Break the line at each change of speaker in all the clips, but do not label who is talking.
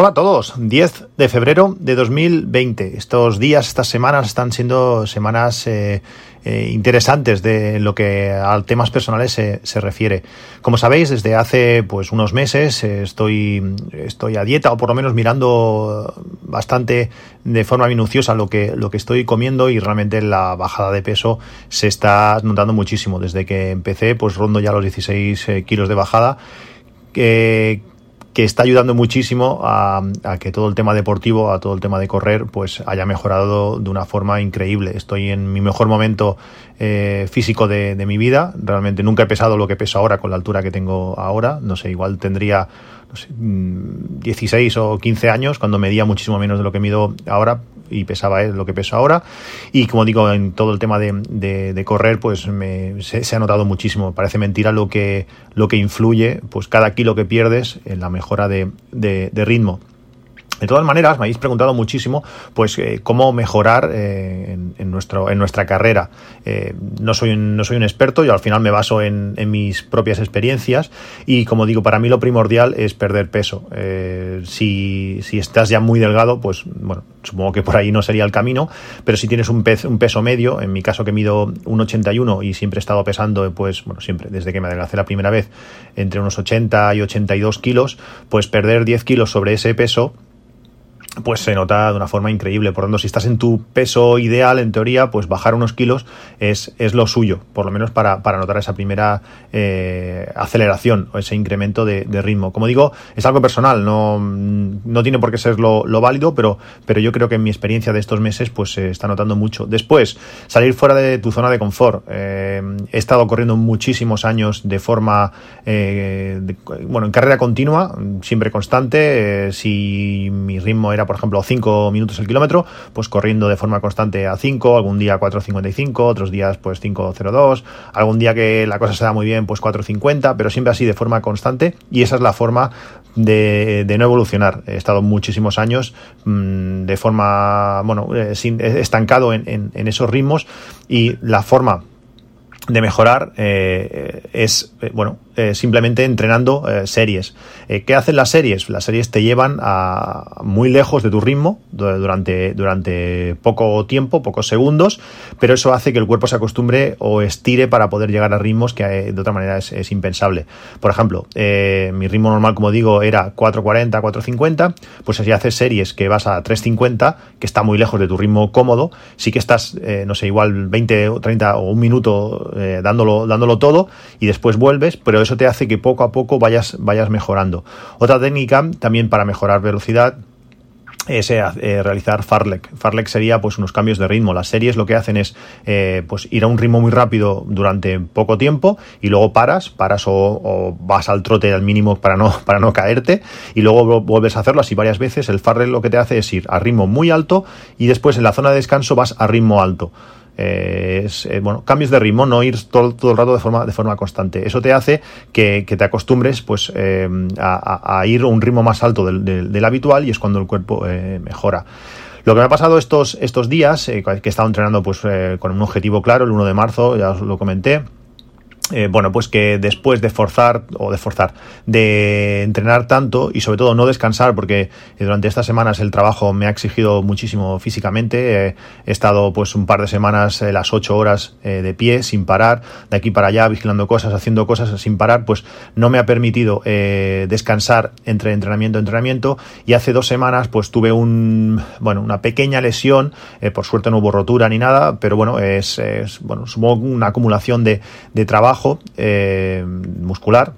Hola a todos, 10 de febrero de 2020. Estos días, estas semanas están siendo semanas eh, eh, interesantes de lo que a temas personales se, se, refiere. Como sabéis, desde hace pues unos meses eh, estoy, estoy a dieta o por lo menos mirando bastante de forma minuciosa lo que, lo que estoy comiendo y realmente la bajada de peso se está notando muchísimo. Desde que empecé, pues rondo ya los 16 kilos de bajada. Que está ayudando muchísimo a, a, que todo el tema deportivo, a todo el tema de correr, pues haya mejorado de una forma increíble. Estoy en mi mejor momento eh, físico de, de, mi vida. Realmente nunca he pesado lo que peso ahora con la altura que tengo ahora. No sé, igual tendría no sé, 16 mm, o 15 años cuando medía muchísimo menos de lo que mido ahora y pesaba lo que peso ahora. Y como digo, en todo el tema de, de, correr, pues se, ha notado muchísimo. Parece mentira lo que, lo que influye, pues cada kilo que pierdes en la mejora de, de ritmo. De todas maneras, me habéis preguntado muchísimo, pues, eh, cómo mejorar eh, en nuestra carrera. Eh, no, soy un, no soy un experto, yo al final me baso en, en, mis propias experiencias y, como digo, para mí lo primordial es perder peso. Eh, si, si, estás ya muy delgado, pues, bueno, supongo que por ahí no sería el camino, pero si tienes un, pez, un peso medio, en mi caso que mido 1,81 y siempre he estado pesando, pues, bueno, siempre, desde que me adelgacé la primera vez, entre unos 80 y 82 kilos, pues perder 10 kilos sobre ese peso, pues se nota de una forma increíble. Por lo tanto, si estás en tu peso ideal, en teoría, pues bajar unos kilos es, es lo suyo, por lo menos para, para notar esa primera eh, aceleración o ese incremento de, ritmo. Como digo, es algo personal, no, no tiene por qué ser lo, lo, válido, pero, pero yo creo que en mi experiencia de estos meses, pues se está notando mucho. Después, salir fuera de tu zona de confort. Eh, he estado corriendo muchísimos años de forma, eh, bueno, en carrera continua, siempre constante. si mi ritmo era por ejemplo, 5 minutos el kilómetro, pues corriendo de forma constante a 5, algún día 4.55, otros días pues 5.02, algún día que la cosa se da muy bien, pues 4.50, pero siempre así de forma constante y esa es la forma de, de no evolucionar. He estado muchísimos años mmm, de forma, bueno, eh, sin, estancado en, en, esos ritmos y la forma de mejorar eh, es, eh, bueno, eh, simplemente entrenando eh, series. Eh, ¿Qué hacen las series? Las series te llevan a muy lejos de tu ritmo durante, durante poco tiempo, pocos segundos, pero eso hace que el cuerpo se acostumbre o estire para poder llegar a ritmos que de otra manera es, impensable. Por ejemplo, mi ritmo normal, como digo, era 4.40, 4.50, pues si haces series que vas a 3.50, que está muy lejos de tu ritmo cómodo, sí que estás, no sé, igual 20 o 30 o un minuto dándolo, dándolo todo y después vuelves, pero eso te hace que poco a poco vayas, vayas mejorando. Otra técnica también para mejorar velocidad es eh, realizar farlek. Farlek sería pues unos cambios de ritmo. Las series lo que hacen es eh, pues ir a un ritmo muy rápido durante poco tiempo y luego paras, paras o, o, vas al trote al mínimo para no, para no caerte y luego vuelves a hacerlo así varias veces. El farlek lo que te hace es ir a ritmo muy alto y después en la zona de descanso vas a ritmo alto. Eh, es, eh, bueno, cambios de ritmo, no ir todo, todo, el rato de forma, de forma constante. Eso te hace que, que te acostumbres pues, eh, a, a, ir a un ritmo más alto del, del, habitual y es cuando el cuerpo mejora. Lo que me ha pasado estos, estos días, que he estado entrenando pues, con un objetivo claro, el 1 de marzo, ya os lo comenté, eh, bueno, pues que después de forzar o de forzar, de entrenar tanto y sobre todo no descansar, porque durante estas semanas el trabajo me ha exigido muchísimo físicamente. Eh, he estado pues un par de semanas eh, las ocho horas eh, de pie sin parar, de aquí para allá vigilando cosas, haciendo cosas sin parar, pues no me ha permitido eh, descansar entre entrenamiento y entrenamiento. Y hace dos semanas pues tuve un bueno una pequeña lesión, eh, por suerte no hubo rotura ni nada, pero bueno es, es bueno supongo una acumulación de, de trabajo eh, muscular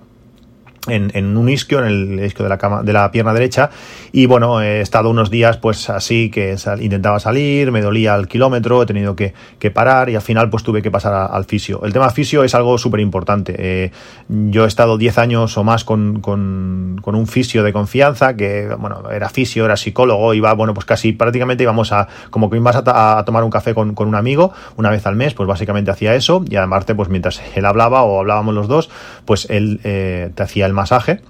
en, en, un isquio, en el isquio de la, cama, de la pierna derecha. Y bueno, he estado unos días pues así que sal, intentaba salir, me dolía el kilómetro, he tenido que, que, parar y al final pues tuve que pasar a, al fisio. El tema fisio es algo súper importante. Eh, yo he estado 10 años o más con, con, con, un fisio de confianza que, bueno, era fisio, era psicólogo, iba, bueno, pues casi prácticamente íbamos a, como que ibas a, a tomar un café con, con, un amigo una vez al mes, pues básicamente hacía eso y además pues mientras él hablaba o hablábamos los dos, pues él eh, te hacía del masaje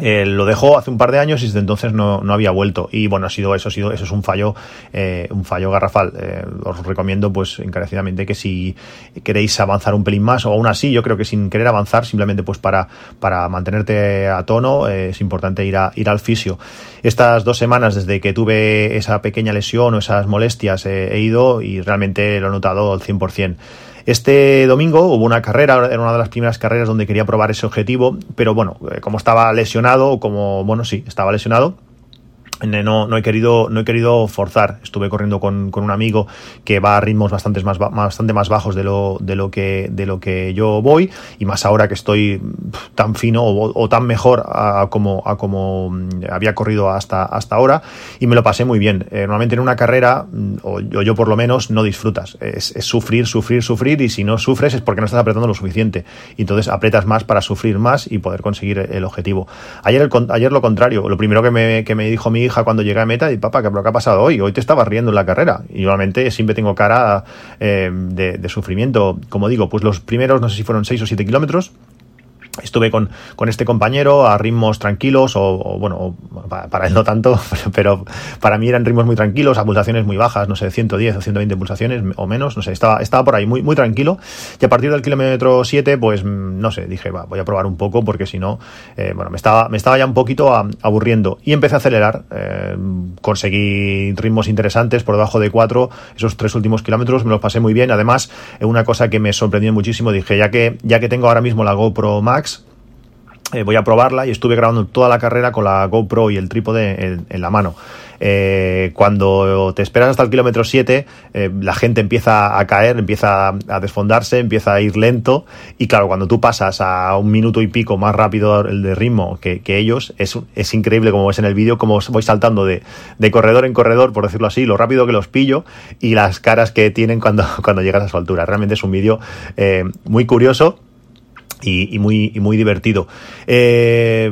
eh, lo dejó hace un par de años y desde entonces no, no, había vuelto. Y bueno, ha sido eso, ha sido, eso es un fallo, eh, un fallo garrafal. Eh, os recomiendo, pues, encarecidamente que si queréis avanzar un pelín más, o aún así, yo creo que sin querer avanzar, simplemente pues para, para mantenerte a tono, es importante ir a, ir al fisio. Estas dos semanas desde que tuve esa pequeña lesión o esas molestias he ido y realmente lo he notado al 100%. Este domingo hubo una carrera, era una de las primeras carreras donde quería probar ese objetivo, pero bueno, eh, como estaba lesionado, como, bueno, sí, estaba lesionado, no, no, he querido, no he querido forzar. Estuve corriendo con, con un amigo que va a ritmos bastante más, bastante más bajos de lo, de, lo que, de lo que yo voy, y más ahora que estoy tan fino o, tan mejor a, como, a como mm, había corrido hasta, hasta ahora, y me lo pasé muy bien. Eh, normalmente en una carrera, mm, o yo, yo, por lo menos, no disfrutas. Es, es, sufrir, sufrir, sufrir, y si no sufres es porque no estás apretando lo suficiente. Y entonces apretas más para sufrir más y poder conseguir el objetivo. Ayer, el, ayer lo contrario. Lo primero que me, que me dijo mi hija cuando llegué a meta y papá, ¿qué, ha pasado hoy? Hoy te estabas riendo en la carrera. Y normalmente siempre tengo cara eh, de, de, sufrimiento. Como digo, pues los primeros, no sé si fueron 6 o 7 kilómetros, Estuve con, con, este compañero a ritmos tranquilos, o, o bueno, para, él no tanto, pero para mí eran ritmos muy tranquilos, a pulsaciones muy bajas, no sé, 110 o 120 pulsaciones o menos, no sé, estaba, estaba por ahí muy, muy tranquilo. Y a partir del kilómetro 7, pues no sé, dije, va, voy a probar un poco porque si no, eh, bueno, me estaba, me estaba ya un poquito aburriendo. Y empecé a acelerar, eh, conseguí ritmos interesantes por debajo de 4, esos tres últimos kilómetros me los pasé muy bien. Además, una cosa que me sorprendió muchísimo, dije, ya que, ya que tengo ahora mismo la GoPro Max, eh, voy a probarla y estuve grabando toda la carrera con la GoPro y el trípode en, la mano. Eh, cuando te esperas hasta el kilómetro 7, eh, la gente empieza a caer, empieza a desfondarse, empieza a ir lento. Y claro, cuando tú pasas a un minuto y pico más rápido el de ritmo que, ellos, es, es, increíble como ves en el vídeo, como voy saltando de, corredor en corredor, por decirlo así, lo rápido que los pillo y las caras que tienen cuando, cuando llegas a su altura. Realmente es un vídeo muy curioso y, muy, muy divertido. Eh,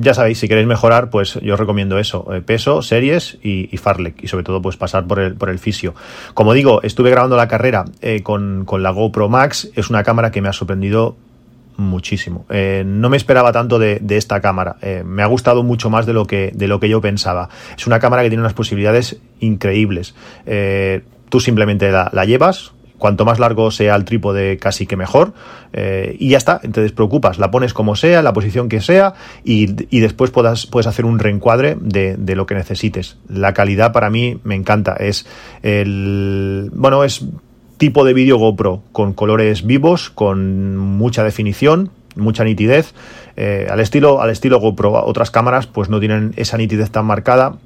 ya sabéis, si queréis mejorar, pues yo os recomiendo eso, eh, peso, series y, Farlek, y sobre todo pues pasar por el, por el fisio. Como digo, estuve grabando la carrera eh, con, la GoPro Max, es una cámara que me ha sorprendido muchísimo. no me esperaba tanto de, esta cámara. me ha gustado mucho más de lo, que, de lo que yo pensaba. Es una cámara que tiene unas posibilidades increíbles. tú simplemente la llevas, Cuanto más largo sea el trípode, casi que mejor. Eh, y ya está, te despreocupas, la pones como sea, la posición que sea, y, después puedes hacer un reencuadre de, de, lo que necesites. La calidad para mí me encanta. Es el. Bueno, es tipo de vídeo GoPro, con colores vivos, con mucha definición, mucha nitidez. Eh, al estilo, al estilo GoPro, otras cámaras, pues no tienen esa nitidez tan marcada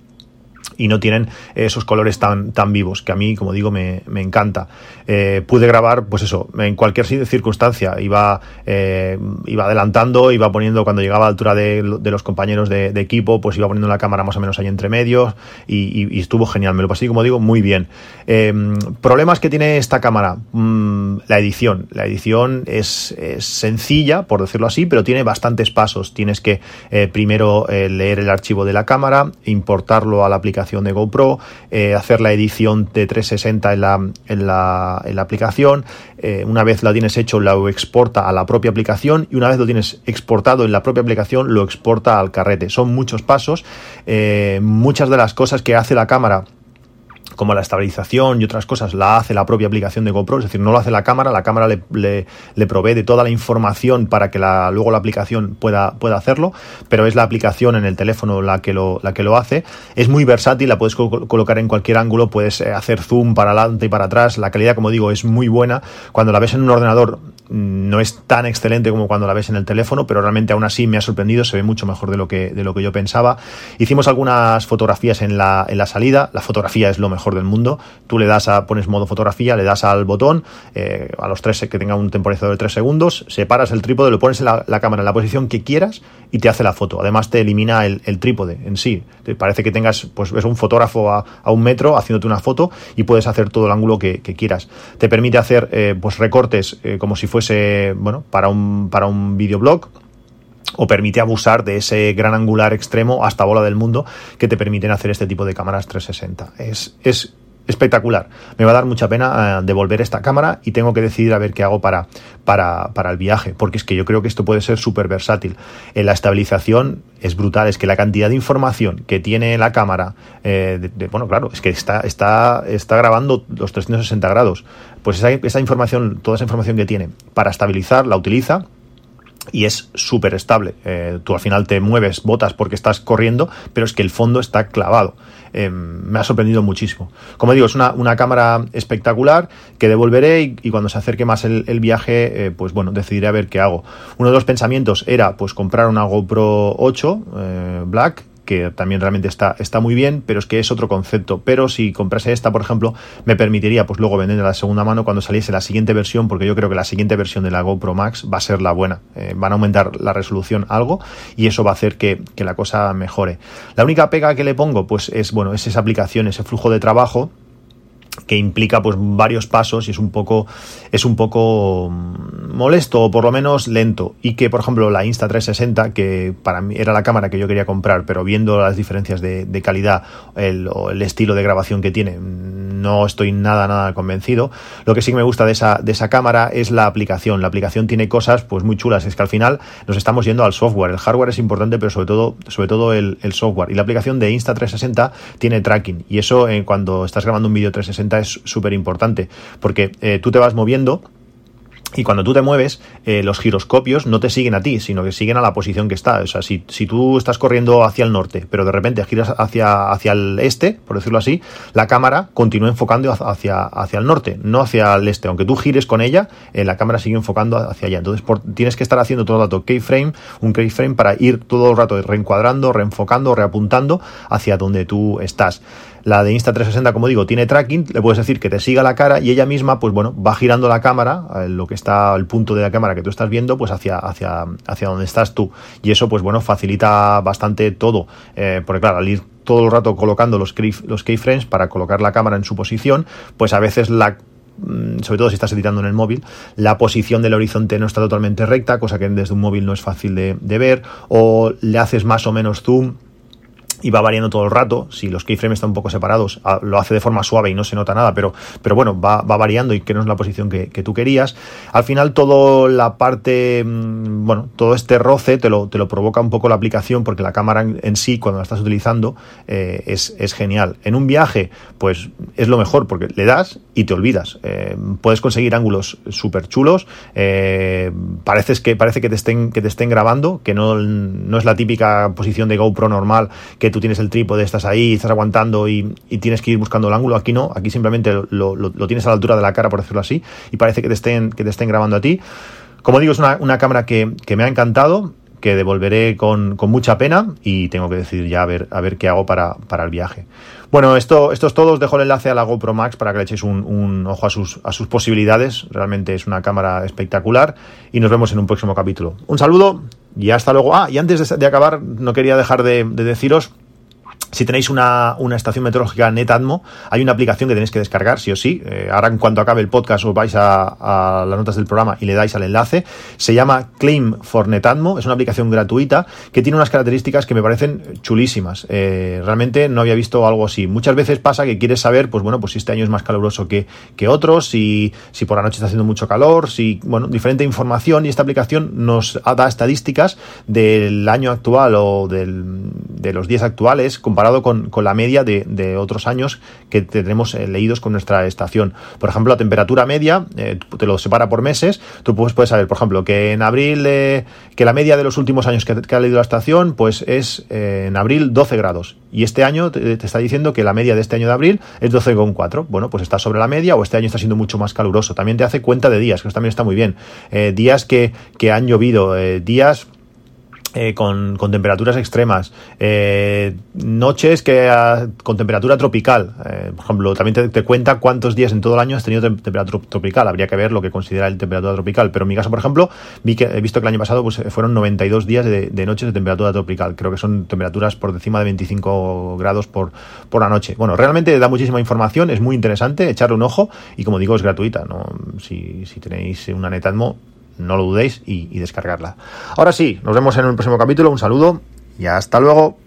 y no tienen esos colores tan, tan vivos, que a mí, como digo, me, me encanta. Eh, pude grabar, pues eso, en cualquier circunstancia, iba, eh, iba adelantando, iba poniendo cuando llegaba a altura de, de los compañeros de, equipo, pues iba poniendo la cámara más o menos ahí entre medios y, estuvo genial, me lo pasé, como digo, muy bien. Eh, problemas que tiene esta cámara, mm, la edición. La edición es, es, sencilla, por decirlo así, pero tiene bastantes pasos. Tienes que eh, primero leer el archivo de la cámara, importarlo a la aplicación de GoPro, eh, hacer la edición de 360 en la, en la, en la aplicación, eh, una vez la tienes hecho lo exporta a la propia aplicación y una vez lo tienes exportado en la propia aplicación lo exporta al carrete. Son muchos pasos, eh, muchas de las cosas que hace la cámara como la estabilización y otras cosas la hace la propia aplicación de GoPro, es decir, no lo hace la cámara, la cámara le, le, provee de toda la información para que la, luego la aplicación pueda, pueda hacerlo, pero es la aplicación en el teléfono la que lo, la que lo hace. Es muy versátil, la puedes colocar en cualquier ángulo, puedes eh, hacer zoom para adelante y para atrás, la calidad, como digo, es muy buena. Cuando la ves en un ordenador no es tan excelente como cuando la ves en el teléfono, pero realmente aún así me ha sorprendido, se ve mucho mejor de lo que, de lo que yo pensaba. Hicimos algunas fotografías en la, en la salida, la fotografía es lo mejor del mundo. Tú le das a, pones modo fotografía, le das al botón, eh, a los tres que tenga un temporizador de tres segundos, separas el trípode, lo pones en la, cámara en la posición que quieras y te hace la foto. Además te elimina el, trípode en sí. Te parece que tengas, pues es un fotógrafo a, un metro haciéndote una foto y puedes hacer todo el ángulo que, quieras. Te permite hacer eh, pues recortes eh, como si fuese, bueno, para un, para un videoblog o permite abusar de ese gran angular extremo hasta bola del mundo que te permiten hacer este tipo de cámaras 360. Es, es espectacular. Me va a dar mucha pena eh, devolver esta cámara y tengo que decidir a ver qué hago para, para, para el viaje, porque es que yo creo que esto puede ser súper versátil. En la estabilización es brutal, es que la cantidad de información que tiene la cámara, eh, bueno, claro, es que está, está, está grabando los 360 grados, pues esa, esa información, toda esa información que tiene para estabilizar, la utiliza y es súper estable. Eh, tú al final te mueves, botas porque estás corriendo, pero es que el fondo está clavado. Eh, me ha sorprendido muchísimo. Como digo, es una, una cámara espectacular que devolveré y, cuando se acerque más el, viaje, eh, pues bueno, decidiré a ver qué hago. Uno de los pensamientos era pues comprar una GoPro 8 Black que también realmente está, está muy bien, pero es que es otro concepto. Pero si comprase esta, por ejemplo, me permitiría pues luego vender la segunda mano cuando saliese la siguiente versión, porque yo creo que la siguiente versión de la GoPro Max va a ser la buena. Eh, van a aumentar la resolución algo y eso va a hacer que, que la cosa mejore. La única pega que le pongo, pues es bueno, es esa aplicación, ese flujo de trabajo que implica pues varios pasos y es un poco es un poco mm, molesto o por lo menos lento. Y que por ejemplo la Insta360 que para mí era la cámara que yo quería comprar pero viendo las diferencias de, calidad el, o el estilo de grabación que tiene no estoy nada nada convencido. Lo que sí que me gusta de esa de esa cámara es la aplicación. La aplicación tiene cosas pues muy chulas. Es que al final nos estamos yendo al software. El hardware es importante pero sobre todo sobre todo el, software. Y la aplicación de Insta360 tiene tracking. Y eso en cuando estás grabando un vídeo 360 es súper importante, porque eh, tú te vas moviendo y cuando tú te mueves, eh, los giroscopios no te siguen a ti, sino que siguen a la posición que está. O sea, si, si, tú estás corriendo hacia el norte, pero de repente giras hacia, hacia el este, por decirlo así, la cámara continúa enfocando hacia, hacia el norte, no hacia el este. Aunque tú gires con ella, eh, la cámara sigue enfocando hacia allá. Entonces tienes que estar haciendo todo el rato keyframe, un keyframe para ir todo el rato reencuadrando, reenfocando, reapuntando hacia donde tú estás. La de Insta360, como digo, tiene tracking, le puedes decir que te siga la cara y ella misma, pues bueno, va girando la cámara, eh, lo que está el punto de la cámara que tú estás viendo, pues hacia, hacia, hacia donde estás tú. Y eso, pues bueno, facilita bastante todo. Eh, porque claro, al ir todo el rato colocando los, los keyframes para colocar la cámara en su posición, pues a veces la mm, sobre todo si estás editando en el móvil, la posición del horizonte no está totalmente recta, cosa que desde un móvil no es fácil de, de ver, o le haces más o menos zoom y va variando todo el rato. Si los keyframes están un poco separados, ah, lo hace de forma suave y no se nota nada, pero, pero bueno, va, va variando y que no es la posición que, tú querías. Al final, toda la parte, mm, bueno, todo este roce te lo, te lo provoca un poco la aplicación porque la cámara en, sí, cuando la estás utilizando, eh, es, es, genial. En un viaje, pues es lo mejor porque le das y te olvidas. Eh, puedes conseguir ángulos súper chulos. Eh, que, parece que te, estén, que te estén grabando, que no, no es la típica posición de GoPro normal que tú tienes el trípode, estás ahí, estás aguantando y, tienes que ir buscando el ángulo. Aquí no, aquí simplemente lo, tienes a la altura de la cara, por decirlo así, y parece que te estén, que te estén grabando a ti. Como digo, es una, cámara que, me ha encantado, que devolveré con, mucha pena y tengo que decidir ya a ver, a ver qué hago para, para el viaje. Bueno, esto, esto es todo. Os dejo el enlace a la GoPro Max para que le echéis un, un, ojo a sus, a sus posibilidades. Realmente es una cámara espectacular y nos vemos en un próximo capítulo. Un saludo y hasta luego. Ah, y antes de, acabar, no quería dejar de, de deciros si tenéis una, una, estación meteorológica Netatmo, hay una aplicación que tenéis que descargar, sí o sí. Eh, ahora, en cuanto acabe el podcast, os vais a, las notas del programa y le dais al enlace. Se llama Claim for Netatmo, es una aplicación gratuita que tiene unas características que me parecen chulísimas. Eh, realmente no había visto algo así. Muchas veces pasa que quieres saber, pues bueno, pues si este año es más caluroso que, que otros, si, si por la noche está haciendo mucho calor, si, bueno, diferente información y esta aplicación nos da estadísticas del año actual o del, de los días actuales comparado con, la media de, otros años que tenemos eh, leídos con nuestra estación. Por ejemplo, la temperatura media eh, te lo separa por meses. Tú puedes, puedes saber, por ejemplo, que en abril, eh, que la media de los últimos años que, ha leído la estación, pues es en abril 12 grados. Y este año te, está diciendo que la media de este año de abril es 12,4. Bueno, pues está sobre la media o este año está siendo mucho más caluroso. También te hace cuenta de días, que eso también está muy bien. días que, que han llovido, días eh, con, temperaturas extremas, eh, noches que con temperatura tropical, eh, por ejemplo, también te, cuenta cuántos días en todo el año has tenido temperatura tropical, habría que ver lo que considera el temperatura tropical, pero en mi caso, por ejemplo, vi que he visto que el año pasado pues, fueron 92 días de, noches de temperatura tropical, creo que son temperaturas por encima de 25 grados por, por la noche. Bueno, realmente da muchísima información, es muy interesante, echarle un ojo y como digo, es gratuita, ¿no? si, si tenéis una Netatmo, no lo dudéis y, descargarla. Ahora sí, nos vemos en un próximo capítulo, un saludo y hasta luego.